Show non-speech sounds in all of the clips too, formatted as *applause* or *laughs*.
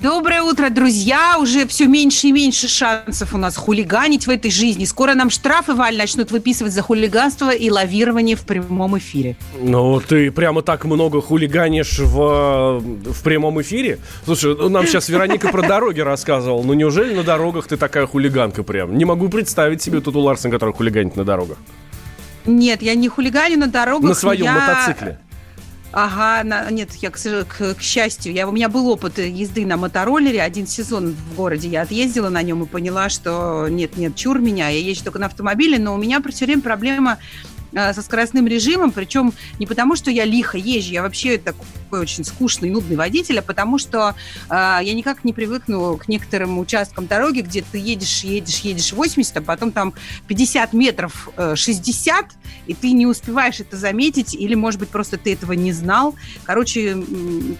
Доброе утро, друзья! Уже все меньше и меньше шансов у нас хулиганить в этой жизни. Скоро нам штрафы, Валь, начнут выписывать за хулиганство и лавирование в прямом эфире. Ну, ты прямо так много хулиганишь в, в прямом эфире? Слушай, ну, нам сейчас Вероника про дороги рассказывала. Ну, неужели на дорогах ты такая хулиганка прям? Не могу представить себе тут у Ларсен, который хулиганит на дорогах. Нет, я не хулиганю на дорогах. На своем я... мотоцикле. Ага, на, нет, я, к, к, к счастью, я, у меня был опыт езды на мотороллере, один сезон в городе я отъездила на нем и поняла, что нет, нет, чур меня, я езжу только на автомобиле, но у меня все время проблема со скоростным режимом, причем не потому, что я лихо езжу, я вообще такой очень скучный, нудный водитель, а потому что э, я никак не привыкну к некоторым участкам дороги, где ты едешь, едешь, едешь 80, а потом там 50 метров э, 60, и ты не успеваешь это заметить, или, может быть, просто ты этого не знал. Короче,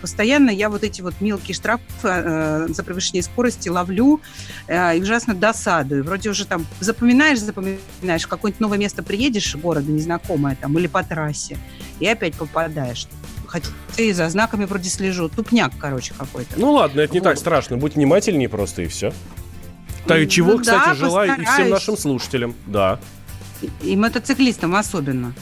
постоянно я вот эти вот мелкие штрафы э, за превышение скорости ловлю э, и ужасно досадую. Вроде уже там запоминаешь, запоминаешь, в какое-нибудь новое место приедешь города, незнакомая там, или по трассе, и опять попадаешь. Хотя и за знаками вроде слежу. Тупняк, короче, какой-то. Ну ладно, это не вот. так страшно. Будь внимательнее просто, и все. Так, чего, ну, кстати, да, желаю постараюсь. и всем нашим слушателям. Да. И, и мотоциклистам особенно.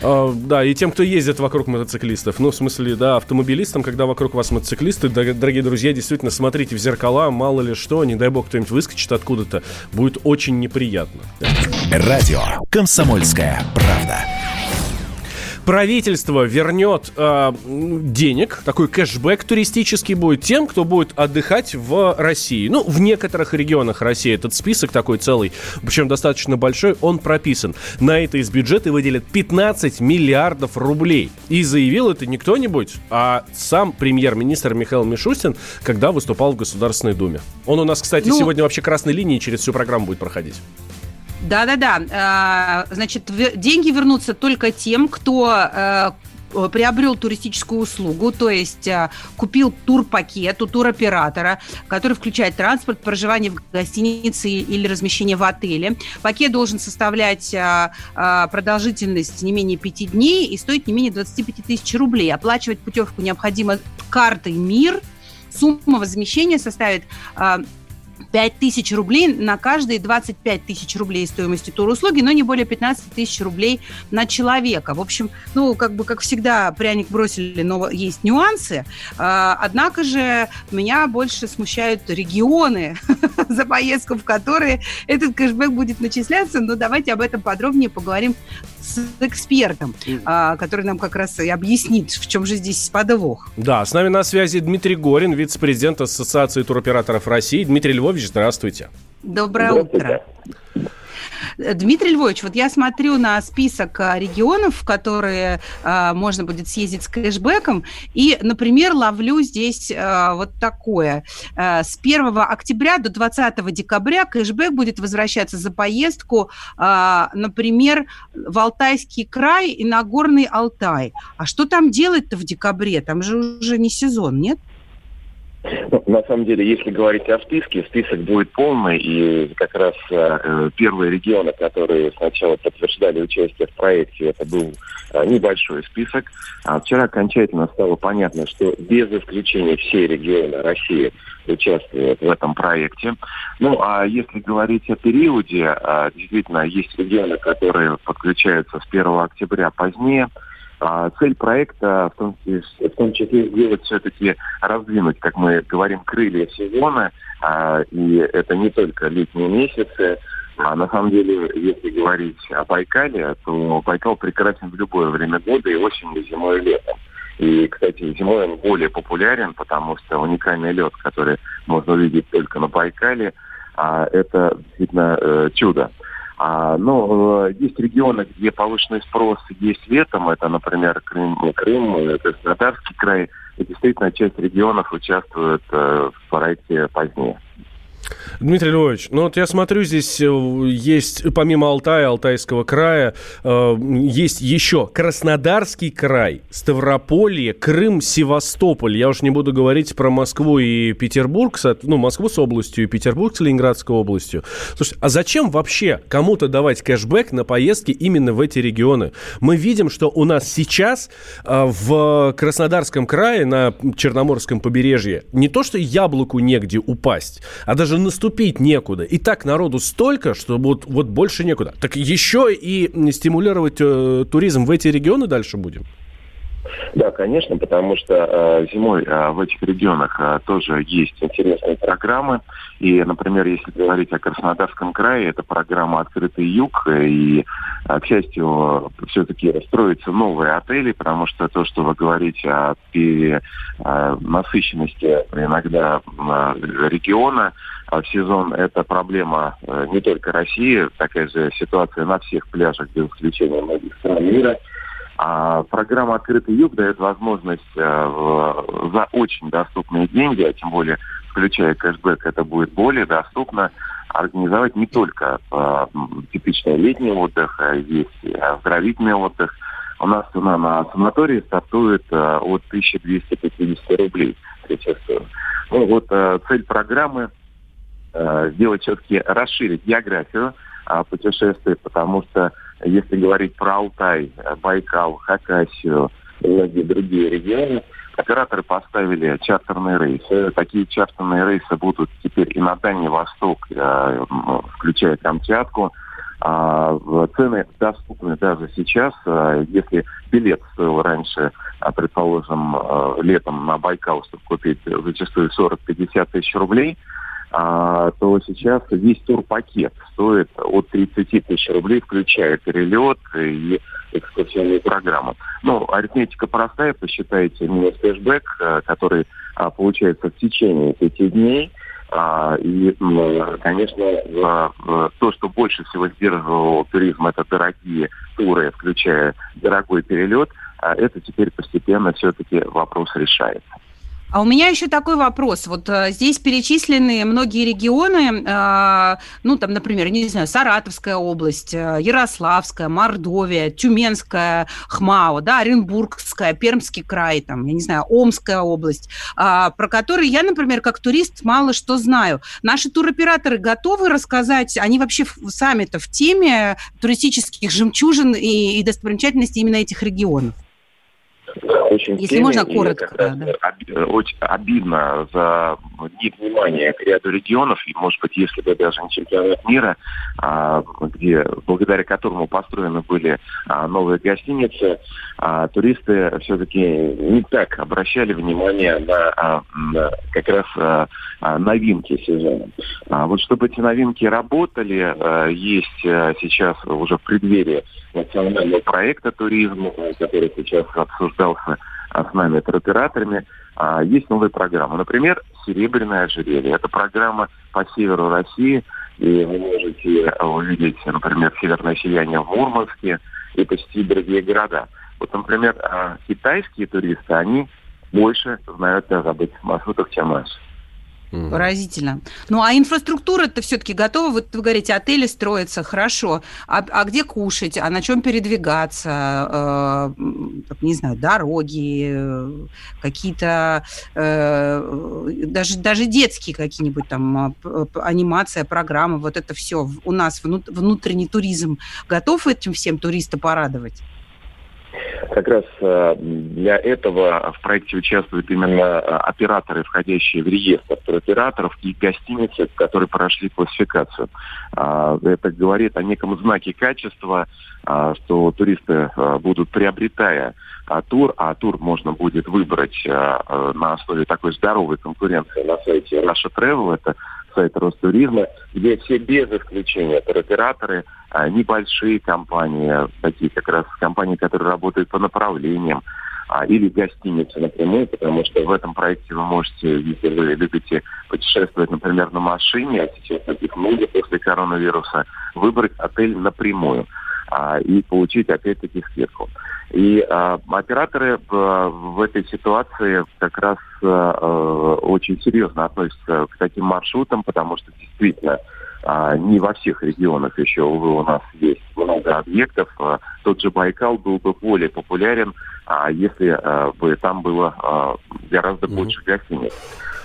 Uh, да, и тем, кто ездит вокруг мотоциклистов. Ну, в смысле, да, автомобилистам, когда вокруг вас мотоциклисты, дорогие друзья, действительно, смотрите в зеркала, мало ли что, не дай бог кто-нибудь выскочит откуда-то, будет очень неприятно. Радио «Комсомольская правда». Правительство вернет э, денег, такой кэшбэк туристический будет тем, кто будет отдыхать в России. Ну, в некоторых регионах России этот список такой целый, причем достаточно большой, он прописан. На это из бюджета выделят 15 миллиардов рублей. И заявил это не кто-нибудь, а сам премьер-министр Михаил Мишустин, когда выступал в Государственной Думе. Он у нас, кстати, ну... сегодня вообще красной линией через всю программу будет проходить. Да-да-да. А, значит, деньги вернутся только тем, кто э, приобрел туристическую услугу, то есть а, купил турпакет у туроператора, который включает транспорт, проживание в гостинице или размещение в отеле. Пакет должен составлять а, продолжительность не менее 5 дней и стоить не менее 25 тысяч рублей. Оплачивать путевку необходимо картой МИР. Сумма возмещения составит 5 тысяч рублей на каждые 25 тысяч рублей стоимости туруслуги, но не более 15 тысяч рублей на человека. В общем, ну, как бы, как всегда, пряник бросили, но есть нюансы. А, однако же меня больше смущают регионы, *laughs* за поездку в которые этот кэшбэк будет начисляться. Но давайте об этом подробнее поговорим с экспертом, а, который нам как раз и объяснит, в чем же здесь подвох. Да, с нами на связи Дмитрий Горин, вице-президент Ассоциации туроператоров России. Дмитрий Львович, здравствуйте. Доброе утро. Дмитрий Львович, вот я смотрю на список а, регионов, в которые э, можно будет съездить с кэшбэком, и, например, ловлю здесь э, вот такое. Э, с 1 октября до 20 декабря кэшбэк будет возвращаться за поездку, э, например, в Алтайский край и на Горный Алтай. А что там делать-то в декабре? Там же уже не сезон, нет? Ну, на самом деле, если говорить о списке, список будет полный, и как раз э, первые регионы, которые сначала подтверждали участие в проекте, это был э, небольшой список. А вчера окончательно стало понятно, что без исключения все регионы России участвуют в этом проекте. Ну, а если говорить о периоде, э, действительно, есть регионы, которые подключаются с 1 октября позднее, цель проекта в том, в том числе сделать все-таки раздвинуть, как мы говорим, крылья сезона. А, и это не только летние месяцы. А на самом деле, если говорить о Байкале, то Байкал прекрасен в любое время года, и осенью, и зимой, и летом. И, кстати, зимой он более популярен, потому что уникальный лед, который можно увидеть только на Байкале, а, это действительно э, чудо. А, ну, э, есть регионы, где повышенный спрос есть летом. Это, например, Крым, Крым Краснодарский край. И действительно, часть регионов участвует э, в проекте позднее. Дмитрий Львович, ну вот я смотрю, здесь э, есть, помимо Алтая, Алтайского края, э, есть еще Краснодарский край, Ставрополье, Крым, Севастополь. Я уж не буду говорить про Москву и Петербург, ну, Москву с областью и Петербург с Ленинградской областью. Слушайте, а зачем вообще кому-то давать кэшбэк на поездки именно в эти регионы? Мы видим, что у нас сейчас э, в Краснодарском крае, на Черноморском побережье, не то что яблоку негде упасть, а даже наступить некуда. И так народу столько, что вот, вот больше некуда. Так еще и стимулировать э, туризм в эти регионы дальше будем? Да, конечно, потому что э, зимой э, в этих регионах э, тоже есть интересные программы. И, например, если говорить о Краснодарском крае, это программа «Открытый юг». И, э, к счастью, все-таки строятся новые отели, потому что то, что вы говорите о перенасыщенности иногда э, региона, в сезон это проблема не только России, такая же ситуация на всех пляжах, без исключения многих стран мира – а программа «Открытый юг» дает возможность э, в, за очень доступные деньги, а тем более включая кэшбэк, это будет более доступно организовать не только э, типичный летний отдых, а есть оздоровительный отдых. У нас цена на санатории стартует э, от 1250 рублей. Ну вот э, цель программы э, сделать все-таки расширить географию э, путешествий, потому что если говорить про Алтай, Байкал, Хакасию и многие другие регионы, операторы поставили чартерные рейсы. Такие чартерные рейсы будут теперь и на Дальний Восток, э, включая Камчатку. А, цены доступны даже сейчас. А, если билет стоил раньше, а, предположим, летом на Байкал, чтобы купить зачастую 40-50 тысяч рублей – а, то сейчас весь турпакет стоит от 30 тысяч рублей, включая перелет и экскурсионные программы. Ну, арифметика простая, посчитайте минус кэшбэк, э, который а, получается в течение пяти дней. А, и, конечно, то, что больше всего сдерживало туризм, это дорогие туры, включая дорогой перелет, это теперь постепенно все-таки вопрос решается. А у меня еще такой вопрос. Вот а, здесь перечислены многие регионы, а, ну, там, например, не знаю, Саратовская область, а, Ярославская, Мордовия, Тюменская, Хмао, да, Оренбургская, Пермский край, там, я не знаю, Омская область, а, про которые я, например, как турист мало что знаю. Наши туроператоры готовы рассказать, они вообще сами-то в теме туристических жемчужин и, и достопримечательностей именно этих регионов? Очень Если теме, можно коротко. Да, да. Очень обидно за невнимание к ряду регионов, и, может быть, если бы даже не чемпионат мира, а, где, благодаря которому построены были а, новые гостиницы, а, туристы все-таки не так обращали внимание на, на как раз новинки сезона. Вот чтобы эти новинки работали, есть сейчас уже в преддверии национального проекта туризма, который сейчас обсуждался с нами, туроператорами, а, есть новые программы. Например, «Серебряное ожерелье». Это программа по северу России, и вы можете увидеть, например, северное сияние в Мурманске и посетить другие города. Вот, например, а, китайские туристы, они больше знают о забытых маршрутах, чем наши. Поразительно. Ну, а инфраструктура-то все-таки готова? Вот вы говорите, отели строятся, хорошо. А, а где кушать? А на чем передвигаться? Э, не знаю, дороги, какие-то э, даже, даже детские какие-нибудь там а, анимация, программы, вот это все. У нас внутренний туризм готов этим всем туриста порадовать? Как раз э, для этого в проекте участвуют именно э, операторы, входящие в реестр туроператоров и гостиницы, которые прошли классификацию. А, это говорит о неком знаке качества, а, что туристы э, будут приобретая а, тур, а тур можно будет выбрать на основе такой здоровой конкуренции на сайте Russia Travel, это сайт Ростуризма, где все без исключения туроператоры, а, небольшие компании, такие как раз компании, которые работают по направлениям, а, или гостиницы напрямую, потому что в этом проекте вы можете, если вы любите путешествовать, например, на машине, а сейчас таких много после коронавируса, выбрать отель напрямую. А, и получить опять-таки скидку. И а, операторы в, в этой ситуации как раз а, очень серьезно относятся к таким маршрутам, потому что действительно а, не во всех регионах еще, увы, у нас есть много объектов. А, тот же Байкал был бы более популярен, а, если а, бы там было а, гораздо mm-hmm. больше гостиниц.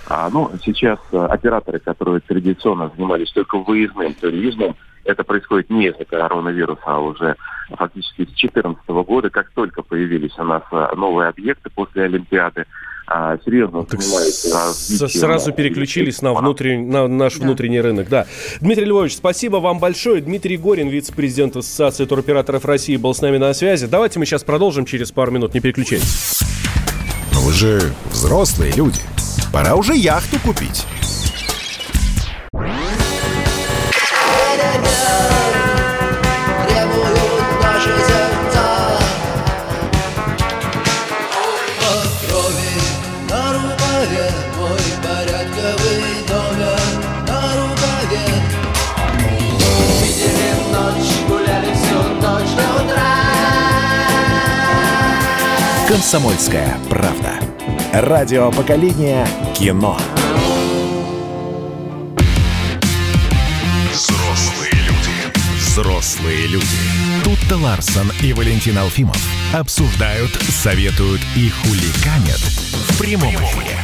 А, ну, сейчас а, операторы, которые традиционно занимались только выездным туризмом, это происходит не из-за коронавируса, а уже фактически с 2014 года, как только появились у нас а, новые объекты после Олимпиады, а, серьезно так Сразу переключились на, внутренний, на наш да. внутренний рынок. Да. Дмитрий Львович, спасибо вам большое. Дмитрий Горин, вице-президент Ассоциации туроператоров России, был с нами на связи. Давайте мы сейчас продолжим через пару минут. Не переключайтесь. Но вы же взрослые люди. Пора уже яхту купить. «Комсомольская правда». Радио поколения кино. Взрослые люди. Взрослые люди. Тут-то Ларсон и Валентин Алфимов обсуждают, советуют и хуликанят в прямом эфире.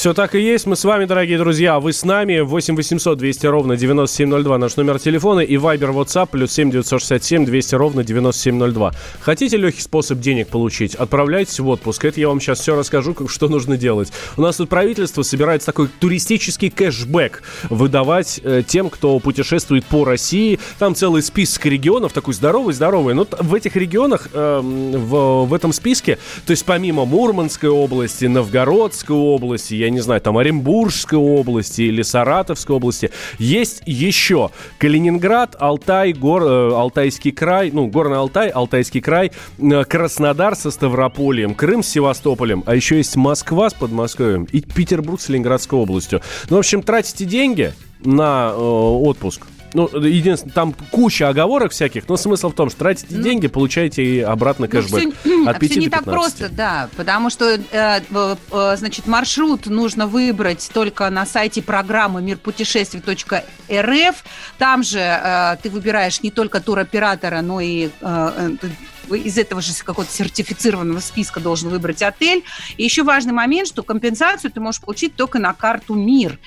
Все так и есть. Мы с вами, дорогие друзья. Вы с нами. 8 800 200 ровно 9702 наш номер телефона. И Viber WhatsApp плюс 7 967 200 ровно 9702. Хотите легкий способ денег получить? Отправляйтесь в отпуск. Это я вам сейчас все расскажу, как, что нужно делать. У нас тут правительство собирается такой туристический кэшбэк выдавать э, тем, кто путешествует по России. Там целый список регионов, такой здоровый-здоровый. Но в этих регионах, э, в, в этом списке, то есть помимо Мурманской области, Новгородской области, я не знаю, там Оренбургской области или Саратовской области. Есть еще Калининград, Алтай, Гор, э, Алтайский край, ну, Горный Алтай, Алтайский край, э, Краснодар со Ставропольем, Крым с Севастополем, а еще есть Москва с Подмосковьем и Петербург с Ленинградской областью. Ну, в общем, тратите деньги на э, отпуск, ну, единственное, там куча оговорок всяких, но смысл в том, что тратите ну, деньги, получаете и обратно ну, кэшбэк. Все, от 5 все не так просто, да, потому что, э, э, значит, маршрут нужно выбрать только на сайте программы мирпутешествий.рф. Там же э, ты выбираешь не только туроператора, но и э, э из этого же какого-то сертифицированного списка должен выбрать отель. И еще важный момент, что компенсацию ты можешь получить только на карту МИР.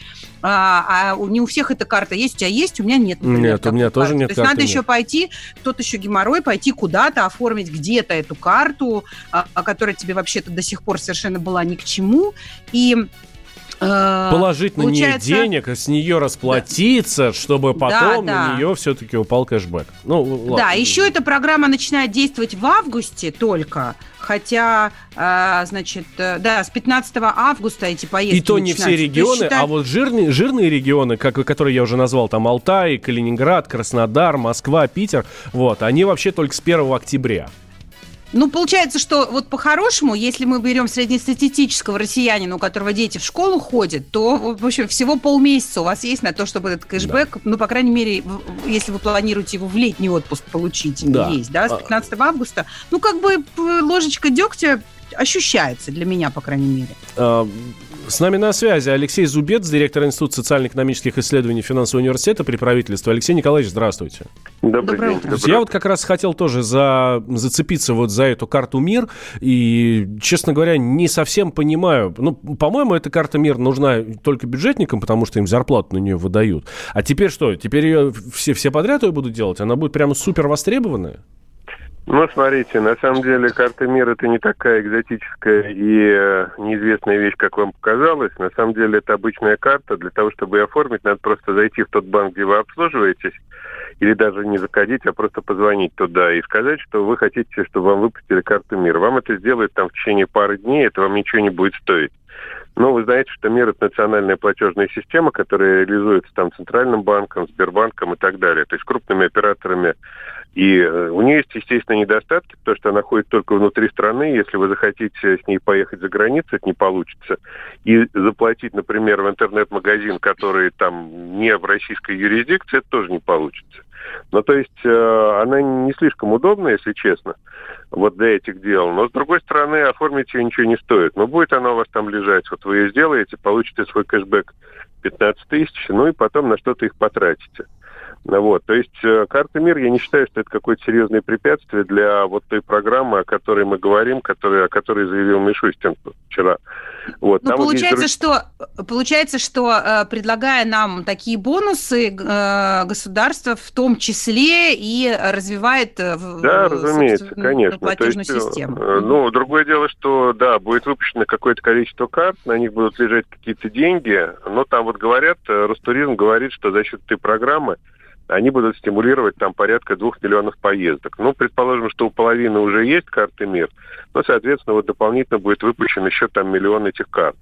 А, а не у всех эта карта есть, у тебя есть, у меня нет. Например, нет, у меня тоже карты. нет. То есть надо нет. еще пойти, тот еще геморрой, пойти куда-то, оформить где-то эту карту, а, которая тебе вообще-то до сих пор совершенно была ни к чему. И положить Получается... на нее денег, с нее расплатиться, да. чтобы потом да, да. на нее все-таки упал кэшбэк. Ну, ладно. Да, еще эта программа начинает действовать в августе только, хотя, э, значит, э, да, с 15 августа эти поездки И то не все регионы, считать... а вот жирные, жирные регионы, как, которые я уже назвал, там Алтай, Калининград, Краснодар, Москва, Питер, вот, они вообще только с 1 октября. Ну, получается, что вот по-хорошему, если мы берем среднестатистического россиянина, у которого дети в школу ходят, то, в общем, всего полмесяца у вас есть на то, чтобы этот кэшбэк, да. ну, по крайней мере, если вы планируете его в летний отпуск получить, да. есть, да, с 15 а. августа. Ну, как бы ложечка дегтя ощущается для меня, по крайней мере. С нами на связи Алексей Зубец, директор Института социально-экономических исследований финансового университета при правительстве. Алексей Николаевич, здравствуйте. Добрый Доброе день. Утро. Я вот как раз хотел тоже за, зацепиться вот за эту карту МИР. И, честно говоря, не совсем понимаю. Ну, по-моему, эта карта МИР нужна только бюджетникам, потому что им зарплату на нее выдают. А теперь что? Теперь ее все, все подряд ее будут делать? Она будет прямо супер востребованная? Ну, смотрите, на самом деле карта мира это не такая экзотическая и э, неизвестная вещь, как вам показалось. На самом деле это обычная карта. Для того, чтобы ее оформить, надо просто зайти в тот банк, где вы обслуживаетесь, или даже не заходить, а просто позвонить туда и сказать, что вы хотите, чтобы вам выпустили карту мира. Вам это сделают там в течение пары дней, это вам ничего не будет стоить. Но вы знаете, что МИР – это национальная платежная система, которая реализуется там Центральным банком, Сбербанком и так далее. То есть крупными операторами и э, у нее есть, естественно, недостатки, потому что она ходит только внутри страны. Если вы захотите с ней поехать за границу, это не получится. И заплатить, например, в интернет-магазин, который там не в российской юрисдикции, это тоже не получится. Ну, то есть э, она не слишком удобна, если честно, вот для этих дел. Но, с другой стороны, оформить ее ничего не стоит. Но будет она у вас там лежать. Вот вы ее сделаете, получите свой кэшбэк 15 тысяч, ну и потом на что-то их потратите. Вот. То есть э, карта мир, я не считаю, что это какое-то серьезное препятствие для вот той программы, о которой мы говорим, который, о которой заявил Мишустин вчера. Вот. Ну, получается, есть... что, получается, что э, предлагая нам такие бонусы, э, государство в том числе и развивает да, разумеется, конечно. платежную То есть, систему. Ну, другое дело, что да, будет выпущено какое-то количество карт, на них будут лежать какие-то деньги, но там вот говорят, Ростуризм говорит, что за счет этой программы они будут стимулировать там порядка двух миллионов поездок. Ну, предположим, что у половины уже есть карты МИР, но, соответственно, вот дополнительно будет выпущен еще там миллион этих карт.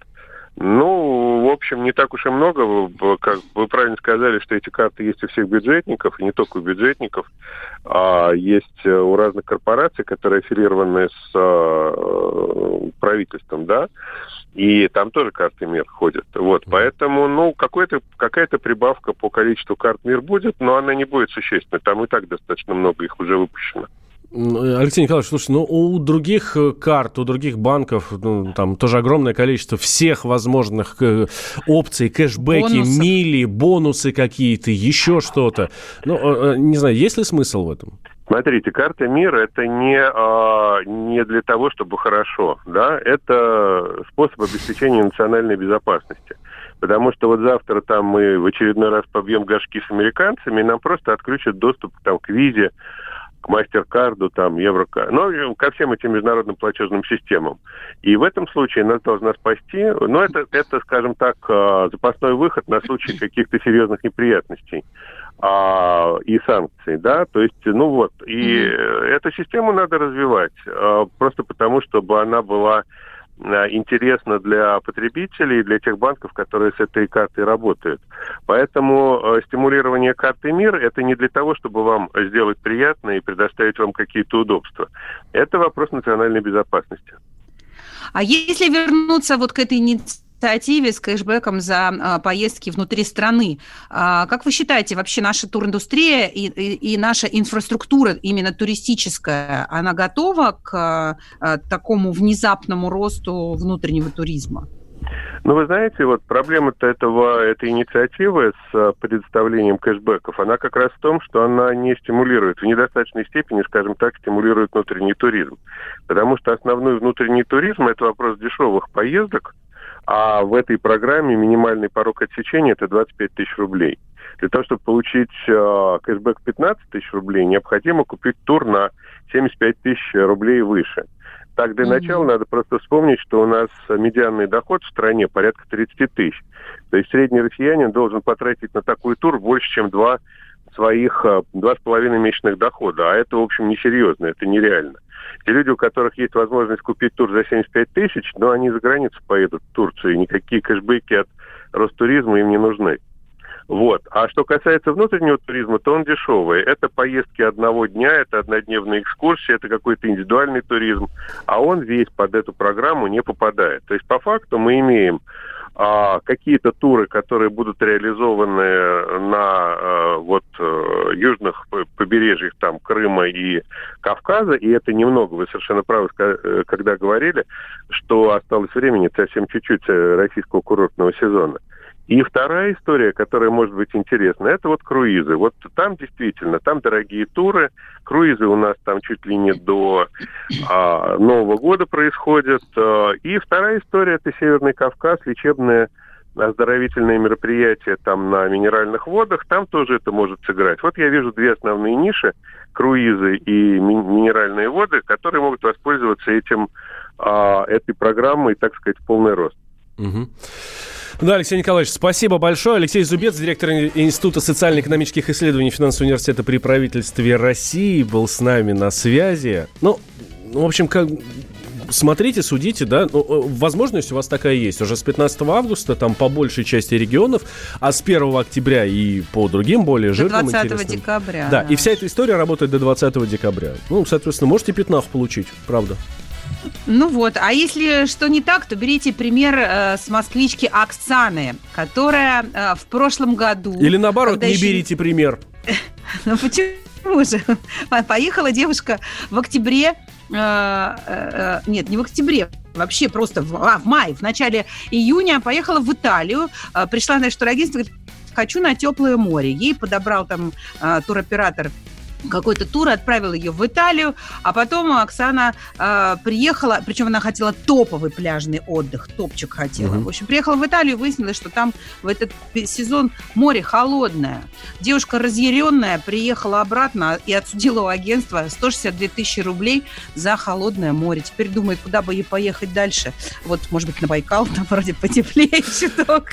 Ну, в общем, не так уж и много. Как вы правильно сказали, что эти карты есть у всех бюджетников, и не только у бюджетников, а есть э, у разных корпораций, которые аффилированы с э, правительством, да, и там тоже карты мир ходят. Вот, поэтому, ну, какая-то прибавка по количеству карт мир будет, но она не будет существенной. Там и так достаточно много их уже выпущено. Алексей Николаевич, слушай, ну у других э, карт, у других банков, ну, там тоже огромное количество всех возможных э, опций, кэшбэки, Бонусов. мили, бонусы какие-то, еще что-то. Ну, э, не знаю, есть ли смысл в этом? Смотрите, карта мира это не, а, не для того, чтобы хорошо, да, это способ обеспечения национальной безопасности. Потому что вот завтра там мы в очередной раз побьем горшки с американцами, и нам просто отключат доступ там, к визе, к мастер-карду, там, еврокарду, ну, ко всем этим международным платежным системам. И в этом случае нас должна спасти, ну, это, это скажем так, а, запасной выход на случай каких-то серьезных неприятностей а, и санкций, да, то есть, ну вот, и mm-hmm. эту систему надо развивать, а, просто потому, чтобы она была а, интересна для потребителей и для тех банков, которые с этой картой работают. Поэтому э, стимулирование карты МИР – это не для того, чтобы вам сделать приятно и предоставить вам какие-то удобства. Это вопрос национальной безопасности. А если вернуться вот к этой инициативе, инициативе с кэшбэком за а, поездки внутри страны. А, как вы считаете, вообще наша туриндустрия и, и, и наша инфраструктура, именно туристическая, она готова к а, такому внезапному росту внутреннего туризма? Ну, вы знаете, вот проблема-то этого, этой инициативы с предоставлением кэшбэков, она как раз в том, что она не стимулирует, в недостаточной степени, скажем так, стимулирует внутренний туризм. Потому что основной внутренний туризм – это вопрос дешевых поездок, а в этой программе минимальный порог отсечения – это 25 тысяч рублей. Для того, чтобы получить э, кэшбэк 15 тысяч рублей, необходимо купить тур на 75 тысяч рублей выше. Так, для mm-hmm. начала надо просто вспомнить, что у нас медианный доход в стране порядка 30 тысяч. То есть средний россиянин должен потратить на такой тур больше, чем два своих э, два с половиной месячных дохода. А это, в общем, несерьезно, это нереально. Те люди, у которых есть возможность купить тур за 75 тысяч, но они за границу поедут в Турцию, и никакие кэшбэки от Ростуризма им не нужны. Вот. А что касается внутреннего туризма, то он дешевый. Это поездки одного дня, это однодневные экскурсии, это какой-то индивидуальный туризм. А он весь под эту программу не попадает. То есть по факту мы имеем какие-то туры, которые будут реализованы на а, вот а, южных побережьях там Крыма и Кавказа, и это немного, вы совершенно правы, э, когда говорили, что осталось времени совсем чуть-чуть э, российского курортного сезона. И вторая история, которая может быть интересна, это вот круизы. Вот там действительно, там дорогие туры, круизы у нас там чуть ли не до а, Нового года происходят. А, и вторая история – это Северный Кавказ, лечебные оздоровительные мероприятия там на минеральных водах, там тоже это может сыграть. Вот я вижу две основные ниши – круизы и ми- минеральные воды, которые могут воспользоваться этим, а, этой программой, так сказать, в полный рост. Угу. Да, Алексей Николаевич, спасибо большое. Алексей Зубец, директор Института социально-экономических исследований финансового университета при правительстве России, был с нами на связи. Ну, в общем, как смотрите, судите, да, ну, э, возможность у вас такая есть. Уже с 15 августа там по большей части регионов, а с 1 октября и по другим более жирным До 20 интересным. декабря. Да, и вся эта история работает до 20 декабря. Ну, соответственно, можете пятнах получить, правда. Ну вот, а если что не так, то берите пример э, с москвички Оксаны, которая э, в прошлом году... Или наоборот, не еще- берите пример. *laughs* Ну почему же? Поехала девушка в октябре, э, э, э, нет, не в октябре, вообще просто в, а, в мае, в начале июня поехала в Италию, пришла на турагентство, говорит, хочу на теплое море. Ей подобрал там туроператор какой-то тур, отправил ее в Италию, а потом Оксана э, приехала, причем она хотела топовый пляжный отдых, топчик хотела. Мгм. В общем, приехала в Италию, выяснилось, что там в этот сезон море холодное. Девушка разъяренная приехала обратно и отсудила у агентства 162 тысячи рублей за холодное море. Теперь думает, куда бы ей поехать дальше. Вот, может быть, на Байкал, там вроде потеплее *laughs* чуток.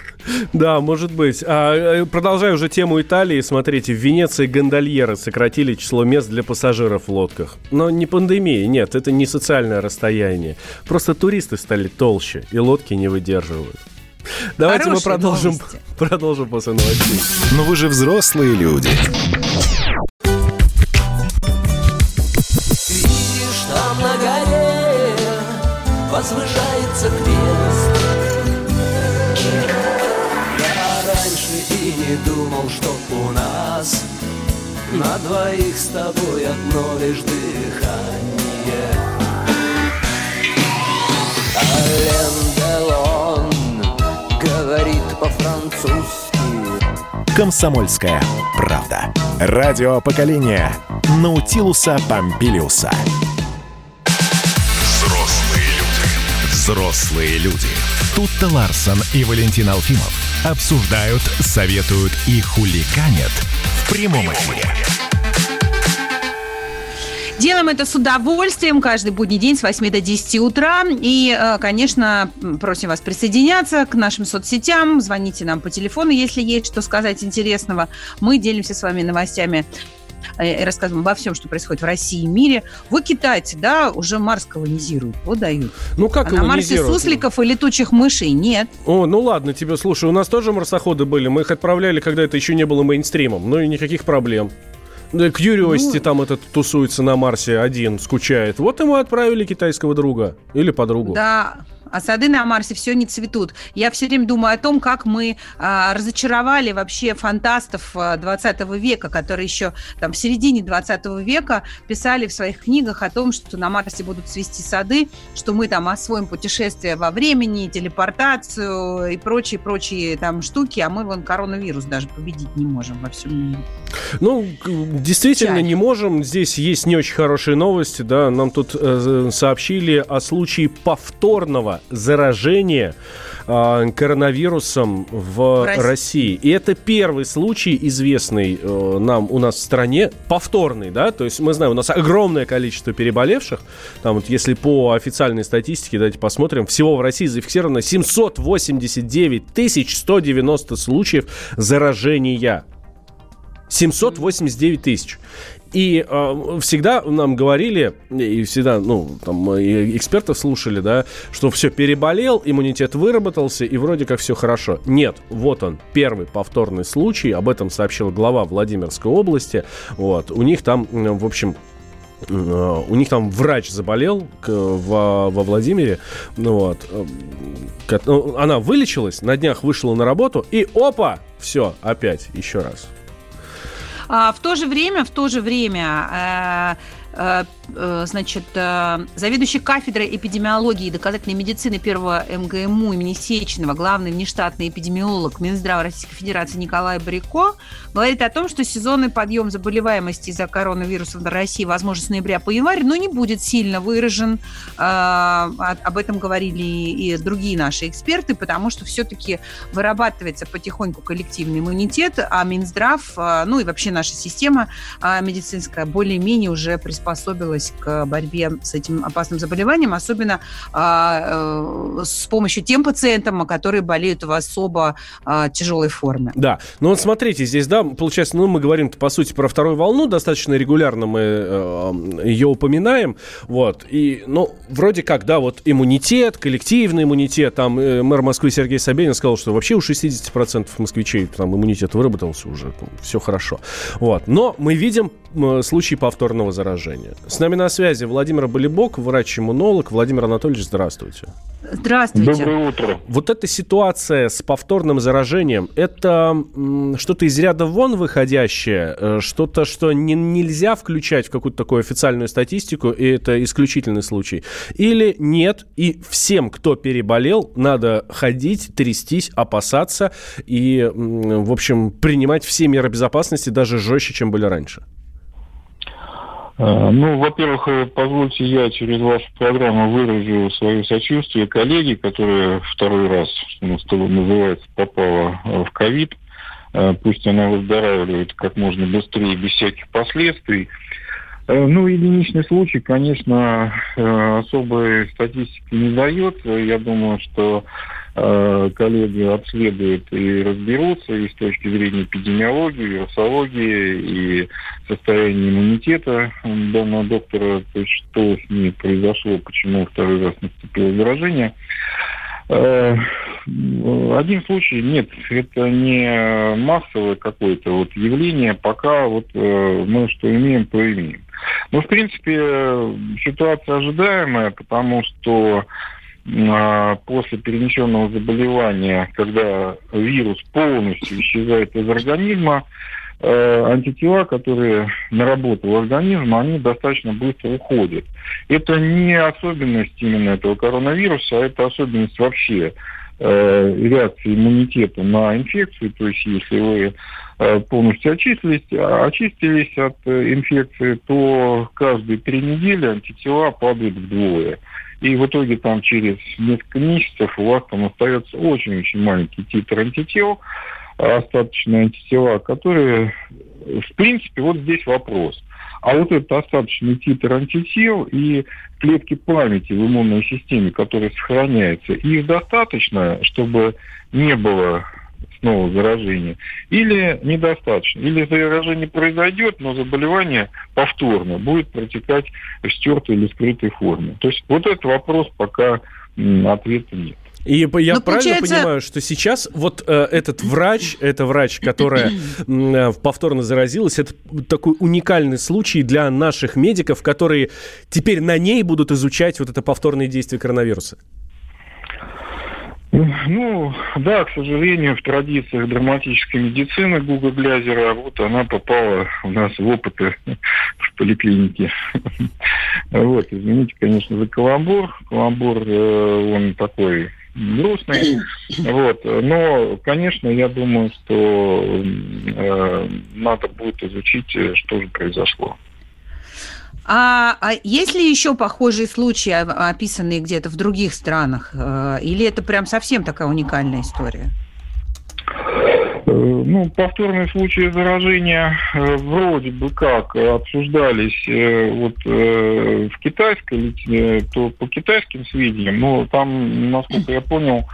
Да, может быть. А, э, продолжая уже тему Италии, смотрите, в Венеции гондольеры сократили число мест для пассажиров в лодках. Но не пандемия, нет, это не социальное расстояние. Просто туристы стали толще, и лодки не выдерживают. Давайте мы Хорошие продолжим, новости. *laughs* продолжим после новостей. Но вы же взрослые люди. С тобой одно лишь дыхание. Ален Делон говорит по-французски. Комсомольская правда. Радио поколения Наутилуса Помпилиуса. Взрослые люди. Взрослые люди. Тут-то Ларсон и Валентин Алфимов обсуждают, советуют и хуликанят в прямом эфире. Делаем это с удовольствием каждый будний день с 8 до 10 утра. И, э, конечно, просим вас присоединяться к нашим соцсетям. Звоните нам по телефону, если есть что сказать интересного. Мы делимся с вами новостями э, и рассказываем обо всем, что происходит в России и мире. Вы, китайцы, да, уже Марс колонизируют, вот дают. Ну как а на Марсе сусликов и летучих мышей нет. О, ну ладно тебе, слушай, у нас тоже марсоходы были, мы их отправляли, когда это еще не было мейнстримом, ну и никаких проблем. Да, Curiosity Ну. там этот тусуется на Марсе один, скучает. Вот ему отправили китайского друга или подругу. Да, а сады на Марсе все не цветут. Я все время думаю о том, как мы а, разочаровали вообще фантастов а, 20 века, которые еще там в середине 20 века писали в своих книгах о том, что на Марсе будут цвести сады, что мы там освоим путешествия во времени, телепортацию и прочие-прочие там штуки, а мы вон коронавирус даже победить не можем во всем мире. Ну, действительно, Печаль. не можем. Здесь есть не очень хорошие новости, да. Нам тут э, сообщили о случае повторного заражения э, коронавирусом в, В России. России. И это первый случай, известный э, нам у нас в стране, повторный, да. То есть мы знаем, у нас огромное количество переболевших. Там вот, если по официальной статистике, давайте посмотрим, всего в России зафиксировано 789 тысяч 190 случаев заражения. 789 тысяч. И э, всегда нам говорили, и всегда, ну, там, и экспертов слушали, да, что все, переболел, иммунитет выработался, и вроде как все хорошо. Нет, вот он, первый повторный случай, об этом сообщил глава Владимирской области, вот, у них там, в общем, э, у них там врач заболел во, Владимире, ну вот, э, ко- ну, она вылечилась, на днях вышла на работу, и опа, все, опять, еще раз. А, в то же время, в то же время, э, э, э, значит, заведующий кафедрой эпидемиологии и доказательной медицины первого МГМУ имени Сеченова, главный внештатный эпидемиолог Минздрава Российской Федерации Николай Брико говорит о том, что сезонный подъем заболеваемости из-за коронавируса в России возможен с ноября по январь, но не будет сильно выражен. Э, от- об этом говорили и другие наши эксперты, потому что все-таки вырабатывается потихоньку коллективный иммунитет, а Минздрав, э, ну и вообще наша система медицинская более-менее уже приспособилась к борьбе с этим опасным заболеванием, особенно а, э, с помощью тем пациентам, которые болеют в особо а, тяжелой форме. Да, ну вот смотрите, здесь, да, получается, ну мы говорим по сути про вторую волну, достаточно регулярно мы э, ее упоминаем, вот, и, ну, вроде как, да, вот иммунитет, коллективный иммунитет, там э, мэр Москвы Сергей Собянин сказал, что вообще у 60% москвичей там иммунитет выработался уже, там, все хорошо, вот, но мы видим э, случай повторного заражения. С нами на связи Владимир Болибок, врач-иммунолог. Владимир Анатольевич, здравствуйте. Здравствуйте. Доброе утро. Вот эта ситуация с повторным заражением, это м, что-то из ряда вон выходящее, э, что-то, что не, нельзя включать в какую-то такую официальную статистику, и это исключительный случай? Или нет, и всем, кто переболел, надо ходить, трястись, опасаться и, в общем, принимать все меры безопасности даже жестче, чем были раньше? А, Ну, во-первых, э, позвольте я через вашу программу выражу свое сочувствие коллеге, которая второй раз, что называется, попала э, в ковид. Э, Пусть она выздоравливает как можно быстрее, без всяких последствий. Э, Ну, единичный случай, конечно, э, особой статистики не дает. Я думаю, что коллеги обследуют и разберутся и с точки зрения эпидемиологии, вирусологии и состояния иммунитета данного доктора, то есть что с ней произошло, почему второй раз наступило заражение. Э, Один случай, нет, это не массовое какое-то вот явление, пока вот э, мы что имеем, то имеем. Ну, в принципе, ситуация ожидаемая, потому что а, после перенесенного заболевания, когда вирус полностью исчезает из организма, э, антитела, которые наработал организм, они достаточно быстро уходят. Это не особенность именно этого коронавируса, а это особенность вообще э, реакции иммунитета на инфекцию. То есть если вы э, полностью очистились, очистились от э, инфекции, то каждые три недели антитела падают вдвое. И в итоге там через несколько месяцев у вас там остается очень-очень маленький титр антител, остаточные антитела, которые, в принципе, вот здесь вопрос. А вот этот остаточный титр антител и клетки памяти в иммунной системе, которые сохраняются, их достаточно, чтобы не было снова заражения, или недостаточно. Или заражение произойдет, но заболевание повторно будет протекать в стертой или скрытой форме. То есть вот этот вопрос пока ответа нет. И я Ну, правильно получается- понимаю, что сейчас вот э, этот врач, это врач, которая *clears throat* э, повторно заразилась, это такой уникальный случай для наших медиков, которые теперь на ней будут изучать вот это повторное действие коронавируса. Ну, да, к сожалению, в традициях драматической медицины Гуга Глязера, вот она попала у нас в опыты *laughs* в поликлинике. *laughs* Вот, извините, конечно, за каламбур. Каламбур, э, он такой грустный. *coughs* Вот, но, конечно, я думаю, что э, надо будет изучить, э, что же произошло. А, а есть ли еще похожие случаи, а- описанные где-то в других странах? Э, Или это прям совсем такая уникальная история? Э, Ну, повторные случаи заражения э, вроде бы как обсуждались э, вот в китайской, то по китайским сведениям, но там, насколько я понял,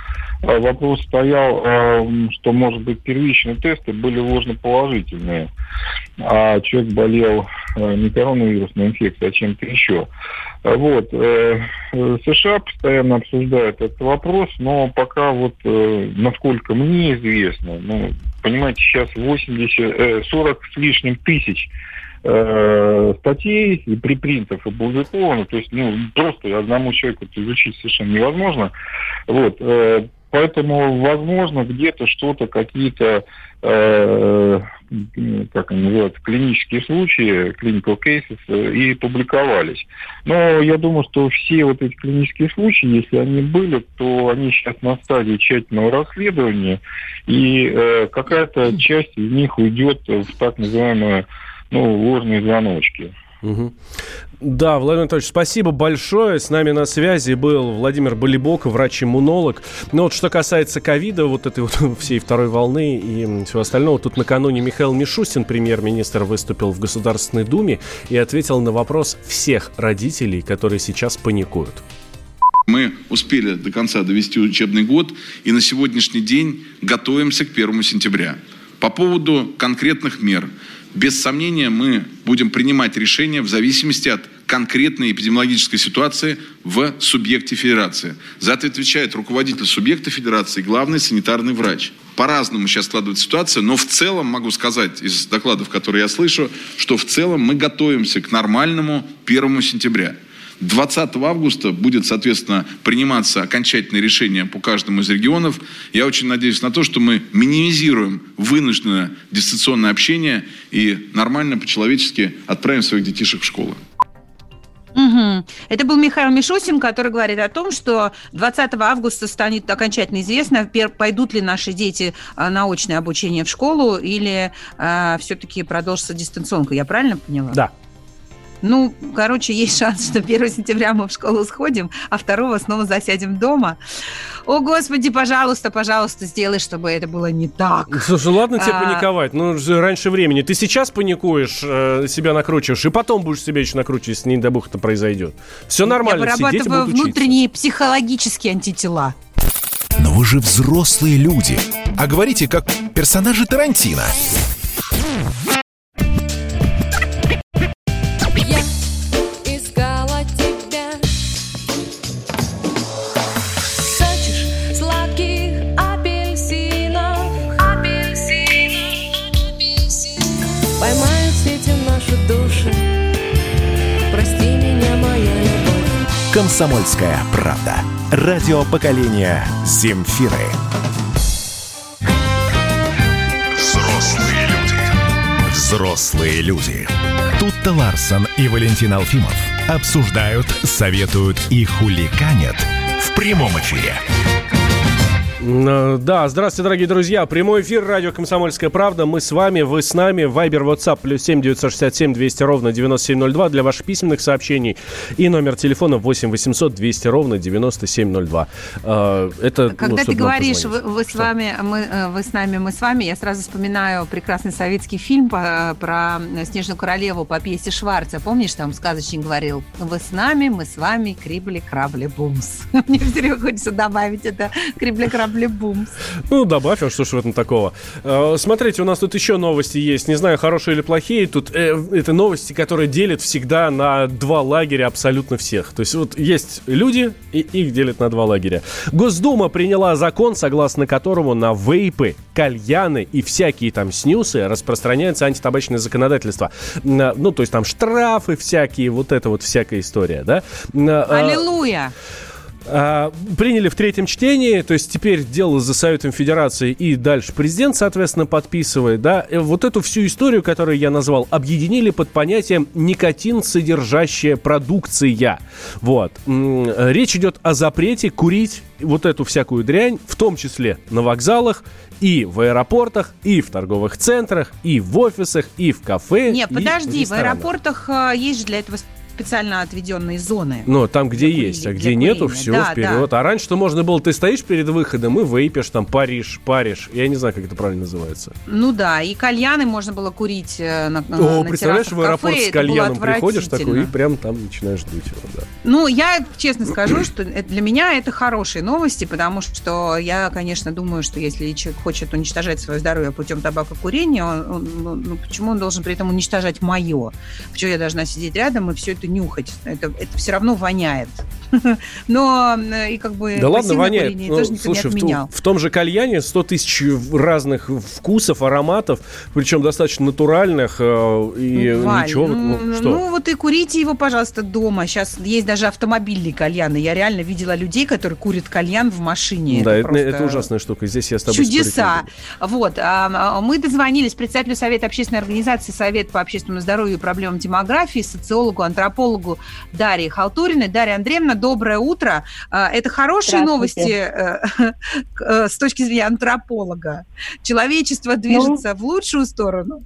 вопрос стоял, э, что, может быть, первичные тесты были ложноположительные, а человек болел э, не коронавирусной инфекцией, а чем-то еще. Э, Вот. э, э, США постоянно обсуждают этот вопрос, но пока вот, э, насколько мне известно, ну, понимаете, сейчас 80, э, 40 с лишним тысяч э, статей и припринтов опубликовано, то есть, ну, просто одному человеку это изучить совершенно невозможно. Вот, э, поэтому, возможно, где-то что-то, какие-то, э, как они называются, клинические случаи, clinical cases, э, и публиковались. Но я думаю, что все вот эти клинические случаи, если они были, то они сейчас на стадии тщательного расследования, и э, какая-то часть из них уйдет в так называемые ну, ложные звоночки. Мгм. Да, Владимир Анатольевич, спасибо большое. С нами на связи был Владимир Болибок, врач-иммунолог. Но вот что касается ковида, вот этой вот *laughs* всей второй волны и всего остального, тут накануне Михаил Мишустин, премьер-министр, выступил в Государственной Думе и ответил на вопрос всех родителей, которые сейчас паникуют. Мы успели до конца довести учебный год и на сегодняшний день готовимся к 1 сентября. По поводу конкретных мер. Без сомнения, мы будем принимать решения в зависимости от конкретной эпидемиологической ситуации в субъекте федерации. За это отвечает руководитель субъекта федерации, главный санитарный врач. По-разному сейчас складывается ситуация, но в целом могу сказать из докладов, которые я слышу, что в целом мы готовимся к нормальному 1 сентября. 20 августа будет, соответственно, приниматься окончательное решение по каждому из регионов. Я очень надеюсь на то, что мы минимизируем вынужденное дистанционное общение и нормально, по-человечески отправим своих детишек в школу. Угу. Это был Михаил Мишусин, который говорит о том, что 20 августа станет окончательно известно, пойдут ли наши дети а, на очное обучение в школу или а, все-таки продолжится дистанционка. Я правильно поняла? Да. Ну, короче, есть шанс, что 1 сентября мы в школу сходим, а 2 снова засядем дома. О, Господи, пожалуйста, пожалуйста, сделай, чтобы это было не так. Слушай, ладно тебе а... паниковать, ну, раньше времени. Ты сейчас паникуешь, э, себя накручиваешь, и потом будешь себя еще накручивать, если не дай бог это произойдет. Все нормально, Я вырабатываю внутренние психологические антитела. Но вы же взрослые люди, а говорите как персонажи Тарантино. «Комсомольская правда». Радио поколения «Земфиры». Взрослые люди. Взрослые люди. Тут-то Ларсон и Валентин Алфимов обсуждают, советуют и хуликанят в прямом эфире. Э, да, здравствуйте, дорогие друзья. Прямой эфир радио «Комсомольская правда». Мы с вами, вы с нами. Вайбер, WhatsApp, плюс семь девятьсот шестьдесят семь двести ровно девяносто семь ноль два для ваших письменных сообщений. И номер телефона восемь восемьсот двести ровно девяносто семь ноль два. Э, это, ну, Когда ну, ты говоришь, вы, вы, с вами, мы, э, вы с нами, мы с вами, я сразу вспоминаю прекрасный советский фильм по, про Снежную королеву по пьесе Шварца. Помнишь, там сказочник говорил, вы с нами, мы с вами, крибли, крабли, бумс. *laughs* Мне все время хочется добавить это крибли, крабли, Бумс. Ну, добавь, а что ж в этом такого. Э, смотрите, у нас тут еще новости есть. Не знаю, хорошие или плохие. Тут э, это новости, которые делят всегда на два лагеря абсолютно всех. То есть вот есть люди, и их делят на два лагеря. Госдума приняла закон, согласно которому на вейпы, кальяны и всякие там снюсы распространяется антитабачное законодательство. Ну, то есть там штрафы всякие, вот это вот всякая история, да? Аллилуйя! А, приняли в третьем чтении, то есть теперь дело за Советом Федерации и дальше президент, соответственно, подписывает, да, и вот эту всю историю, которую я назвал, объединили под понятием никотин содержащая продукция. Вот. Речь идет о запрете курить вот эту всякую дрянь, в том числе на вокзалах, и в аэропортах, и в торговых центрах, и в офисах, и в кафе. Нет, подожди, в, в аэропортах а, есть же для этого специально отведенные зоны. Ну, там, где есть, а где курения. нету, все, да, вперед. Да. А раньше-то можно было, ты стоишь перед выходом и вейпишь, там, паришь, паришь. Я не знаю, как это правильно называется. Ну да, и кальяны можно было курить э, на О, на представляешь, в аэропорт кафе, с кальяном приходишь такой и прям там начинаешь дуть его, да. Ну, я честно скажу, что для меня это хорошие новости, потому что я, конечно, думаю, что если человек хочет уничтожать свое здоровье путем табакокурения, он, он, ну, ну, почему он должен при этом уничтожать мое? Почему я должна сидеть рядом и все это это нюхать. Это, это все равно воняет. *laughs* Но э, и как бы... Да ладно, воняет. Ну, тоже слушай, в, в том же кальяне 100 тысяч разных вкусов, ароматов, причем достаточно натуральных, э, и Валь, ничего. Ну, ну, что? ну, вот и курите его, пожалуйста, дома. Сейчас есть даже автомобильные кальяны. Я реально видела людей, которые курят кальян в машине. Да, это, это, это ужасная штука. Здесь я с тобой Чудеса. Вот. А, а, мы дозвонились председателю Совета общественной организации Совет по общественному здоровью и проблемам демографии, социологу, антропологу Дарье Халтуриной. Дарья Андреевна, доброе утро. А, это хорошие новости э, *laughs* э, с точки зрения антрополога. Человечество движется ну, в лучшую сторону.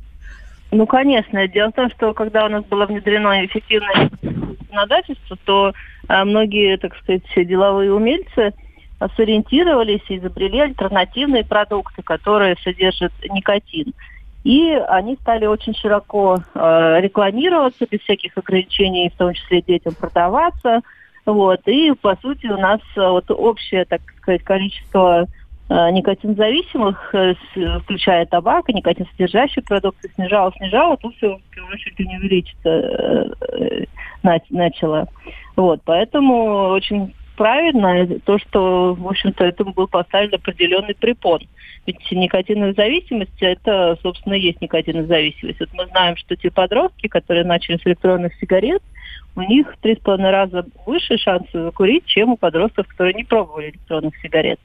Ну, конечно. Дело в том, что когда у нас было внедрено эффективное законодательства, то а, многие, так сказать, деловые умельцы сориентировались и изобрели альтернативные продукты, которые содержат никотин. И они стали очень широко э, рекламироваться, без всяких ограничений, в том числе детям продаваться. Вот. И, по сути, у нас э, вот общее, так сказать, количество э, никотинзависимых, э, включая табак и никотинсодержащие продукты, снижало, снижало, то все, в первую очередь, не увеличиться э, э, начало. Вот. Поэтому очень правильно то, что, в общем-то, этому был поставлен определенный препон. Ведь никотиновая зависимость – это, собственно, и есть никотиновая зависимость. Вот мы знаем, что те подростки, которые начали с электронных сигарет, у них в три с половиной раза выше шансы закурить, чем у подростков, которые не пробовали электронных сигарет.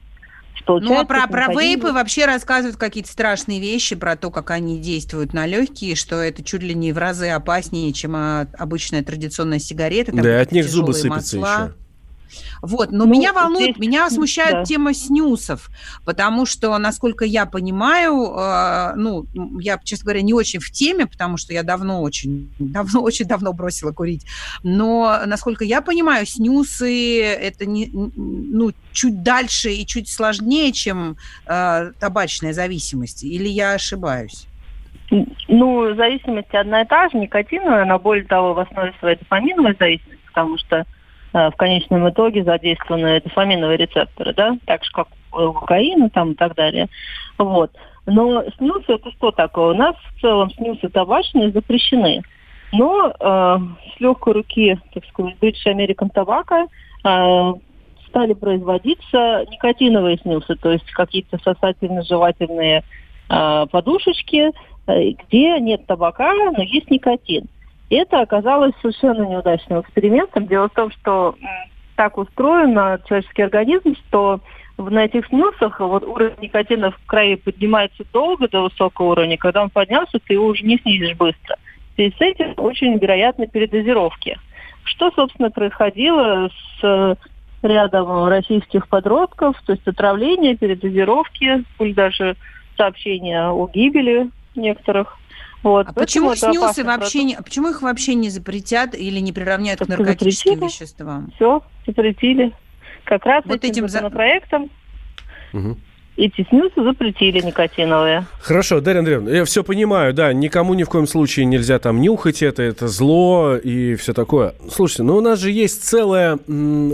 Ну, а про, про вейпы вообще рассказывают какие-то страшные вещи про то, как они действуют на легкие, что это чуть ли не в разы опаснее, чем а, обычная традиционная сигарета. Там да, от них зубы сыпятся масла. еще. Вот, но ну, меня волнует, здесь, меня смущает да. тема снюсов, потому что, насколько я понимаю, э, ну, я, честно говоря, не очень в теме, потому что я давно очень, давно, очень давно бросила курить, но, насколько я понимаю, снюсы это не, ну, чуть дальше и чуть сложнее, чем э, табачная зависимость, или я ошибаюсь? Ну, зависимость одна и та же, никотиновая, она более того в основе своей дофаминовая зависимость, потому что в конечном итоге задействованы дофаминовые рецепторы, да, так же, как у кокаина там и так далее. Вот. Но снюсы это что такое? У нас в целом снюсы табачные запрещены. Но э, с легкой руки, так сказать, British American Tobacco э, стали производиться никотиновые снюсы, то есть какие-то сосательно-жевательные э, подушечки, э, где нет табака, но есть никотин. Это оказалось совершенно неудачным экспериментом. Дело в том, что так устроен человеческий организм, что на этих снюсах вот уровень никотина в крови поднимается долго до высокого уровня. Когда он поднялся, ты его уже не снизишь быстро. И с этим очень вероятны передозировки. Что, собственно, происходило с рядом российских подростков, то есть отравление, передозировки, или даже сообщения о гибели некоторых вот, а почему снюсы вообще не, почему их вообще не запретят или не приравняют Только к наркотическим запретили. веществам? Все, запретили. Как раз вот этим, этим законопроектом. Угу эти снюсы запретили никотиновые. Хорошо, Дарья Андреевна, я все понимаю, да, никому ни в коем случае нельзя там нюхать это, это зло и все такое. Слушайте, ну у нас же есть целая,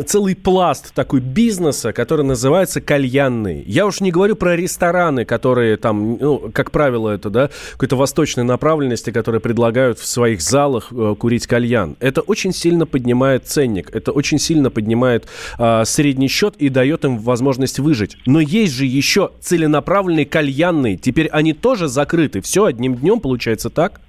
целый пласт такой бизнеса, который называется кальянный. Я уж не говорю про рестораны, которые там, ну, как правило, это, да, какой-то восточной направленности, которые предлагают в своих залах э, курить кальян. Это очень сильно поднимает ценник, это очень сильно поднимает э, средний счет и дает им возможность выжить. Но есть же еще еще целенаправленные кальянные. Теперь они тоже закрыты. Все одним днем получается так?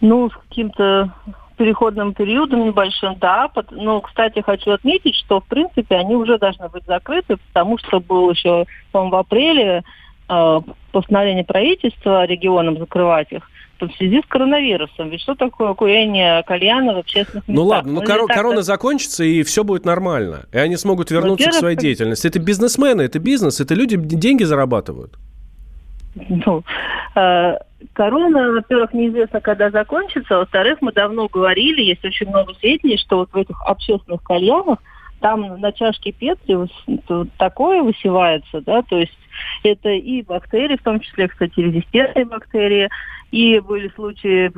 Ну, с каким-то переходным периодом небольшим, да. Но, кстати, хочу отметить, что, в принципе, они уже должны быть закрыты, потому что был еще, по-моему, в апреле э, постановление правительства регионам закрывать их в связи с коронавирусом. Ведь что такое курение кальяна в общественных местах? Ну ладно, ну, ну кор- корона закончится, и все будет нормально. И они смогут вернуться к своей деятельности. Это бизнесмены, это бизнес, это люди деньги зарабатывают. Ну, э, корона, во-первых, неизвестно, когда закончится. Во-вторых, мы давно говорили, есть очень много сведений, что вот в этих общественных кальянах там на чашке Петри такое высевается, да, то есть это и бактерии, в том числе, кстати, резистентные бактерии, и были случаи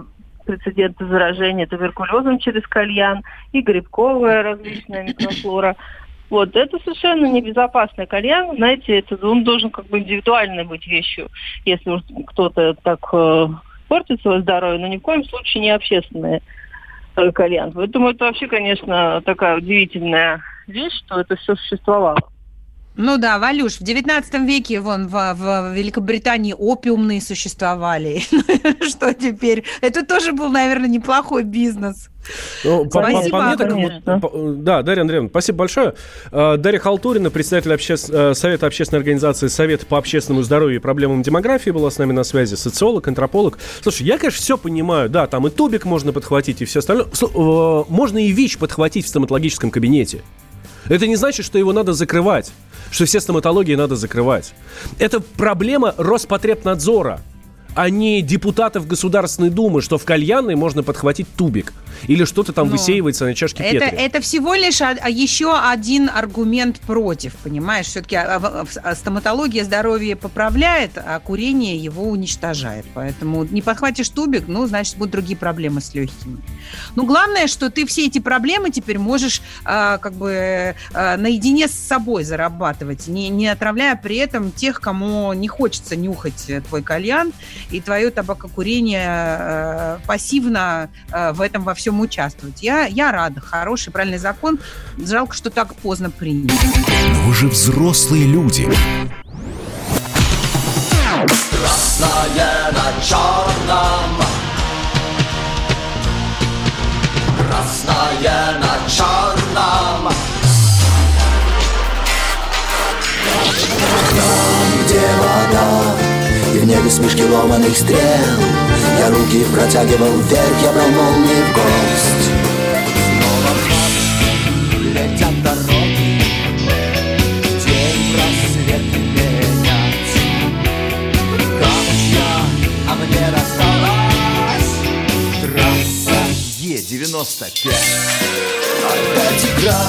прецеденты заражения туберкулезом через кальян, и грибковая различная микрофлора. Вот, это совершенно небезопасный кальян. Знаете, это, он должен как бы индивидуальной быть вещью, если кто-то так э, портит свое здоровье, но ни в коем случае не общественный э, кальян. Поэтому это вообще, конечно, такая удивительная вещь, что это все существовало. Ну да, Валюш, в 19 веке вон в, в Великобритании опиумные существовали. *laughs* Что теперь? Это тоже был, наверное, неплохой бизнес. Ну, по, спасибо, по, по мне так, по, да, Дарья Андреевна, спасибо большое. А, Дарья Халтурина, председатель обще... Э, Совета общественной организации Совет по общественному здоровью и проблемам демографии была с нами на связи, социолог, антрополог. Слушай, я, конечно, все понимаю, да, там и тубик можно подхватить, и все остальное. Э, можно и ВИЧ подхватить в стоматологическом кабинете. Это не значит, что его надо закрывать, что все стоматологии надо закрывать. Это проблема Роспотребнадзора а не депутатов Государственной Думы, что в кальянной можно подхватить тубик. Или что-то там Ну, высеивается на чашке Это, Петри. это всего лишь а- а еще один аргумент против, понимаешь? Все-таки стоматология здоровье поправляет, а курение его уничтожает. Поэтому не подхватишь тубик, ну, значит, будут другие проблемы с легкими. Ну, главное, что ты все эти проблемы теперь можешь а, как бы а, наедине с собой зарабатывать, не, не отравляя при этом тех, кому не хочется нюхать твой кальян, и твое табакокурение э, пассивно э, в этом во всем участвовать. Я, я рада. Хороший, правильный закон. Жалко, что так поздно приняли. Но вы же взрослые люди. Красное на черном Красное на черном Там, где вода небе смешки ломаных стрел Я руки протягивал вверх Я брал молнии в гость летят дороги. День просвет менять Камушья, а мне досталась Трасса Е-95 Опять игра,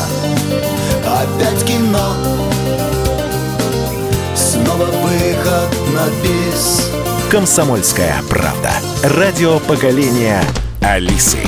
опять кино Снова выход на бис Комсомольская правда. Радио поколения Алисы.